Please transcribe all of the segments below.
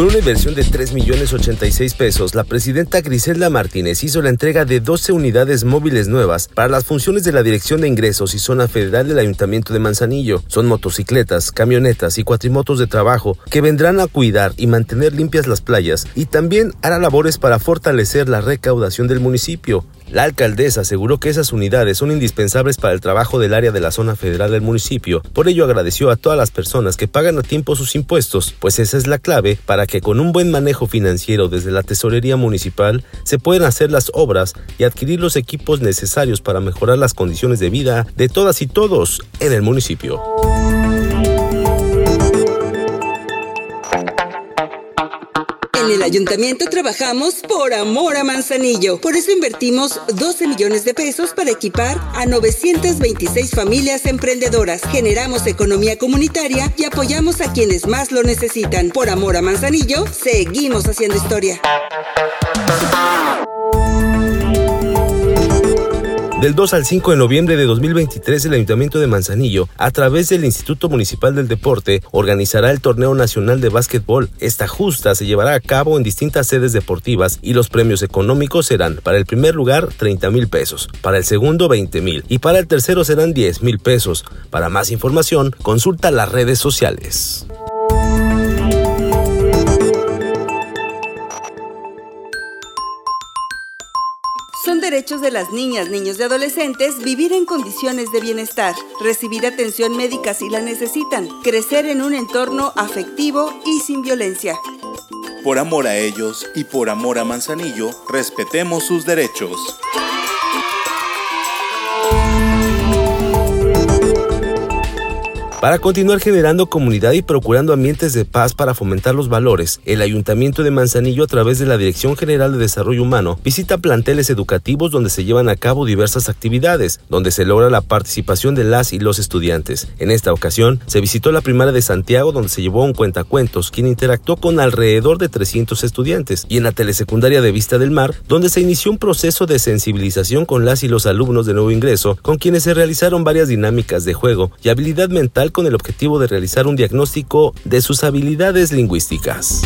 Con una inversión de 3 millones 86 pesos, la presidenta Griselda Martínez hizo la entrega de 12 unidades móviles nuevas para las funciones de la Dirección de Ingresos y Zona Federal del Ayuntamiento de Manzanillo. Son motocicletas, camionetas y cuatrimotos de trabajo que vendrán a cuidar y mantener limpias las playas y también hará labores para fortalecer la recaudación del municipio. La alcaldesa aseguró que esas unidades son indispensables para el trabajo del área de la zona federal del municipio. Por ello agradeció a todas las personas que pagan a tiempo sus impuestos, pues esa es la clave para que con un buen manejo financiero desde la tesorería municipal se puedan hacer las obras y adquirir los equipos necesarios para mejorar las condiciones de vida de todas y todos en el municipio. En el ayuntamiento trabajamos por amor a Manzanillo. Por eso invertimos 12 millones de pesos para equipar a 926 familias emprendedoras. Generamos economía comunitaria y apoyamos a quienes más lo necesitan. Por amor a Manzanillo, seguimos haciendo historia. Del 2 al 5 de noviembre de 2023, el Ayuntamiento de Manzanillo, a través del Instituto Municipal del Deporte, organizará el Torneo Nacional de Básquetbol. Esta justa se llevará a cabo en distintas sedes deportivas y los premios económicos serán, para el primer lugar, 30 mil pesos, para el segundo, 20 mil y para el tercero serán 10 mil pesos. Para más información, consulta las redes sociales. Son derechos de las niñas, niños y adolescentes vivir en condiciones de bienestar, recibir atención médica si la necesitan, crecer en un entorno afectivo y sin violencia. Por amor a ellos y por amor a Manzanillo, respetemos sus derechos. Para continuar generando comunidad y procurando ambientes de paz para fomentar los valores, el Ayuntamiento de Manzanillo a través de la Dirección General de Desarrollo Humano visita planteles educativos donde se llevan a cabo diversas actividades, donde se logra la participación de las y los estudiantes. En esta ocasión, se visitó la primaria de Santiago donde se llevó un cuentacuentos, quien interactuó con alrededor de 300 estudiantes, y en la telesecundaria de Vista del Mar, donde se inició un proceso de sensibilización con las y los alumnos de nuevo ingreso, con quienes se realizaron varias dinámicas de juego y habilidad mental con el objetivo de realizar un diagnóstico de sus habilidades lingüísticas.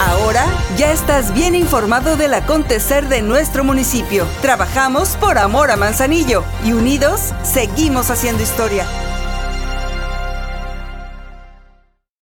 Ahora ya estás bien informado del acontecer de nuestro municipio. Trabajamos por amor a Manzanillo y unidos seguimos haciendo historia.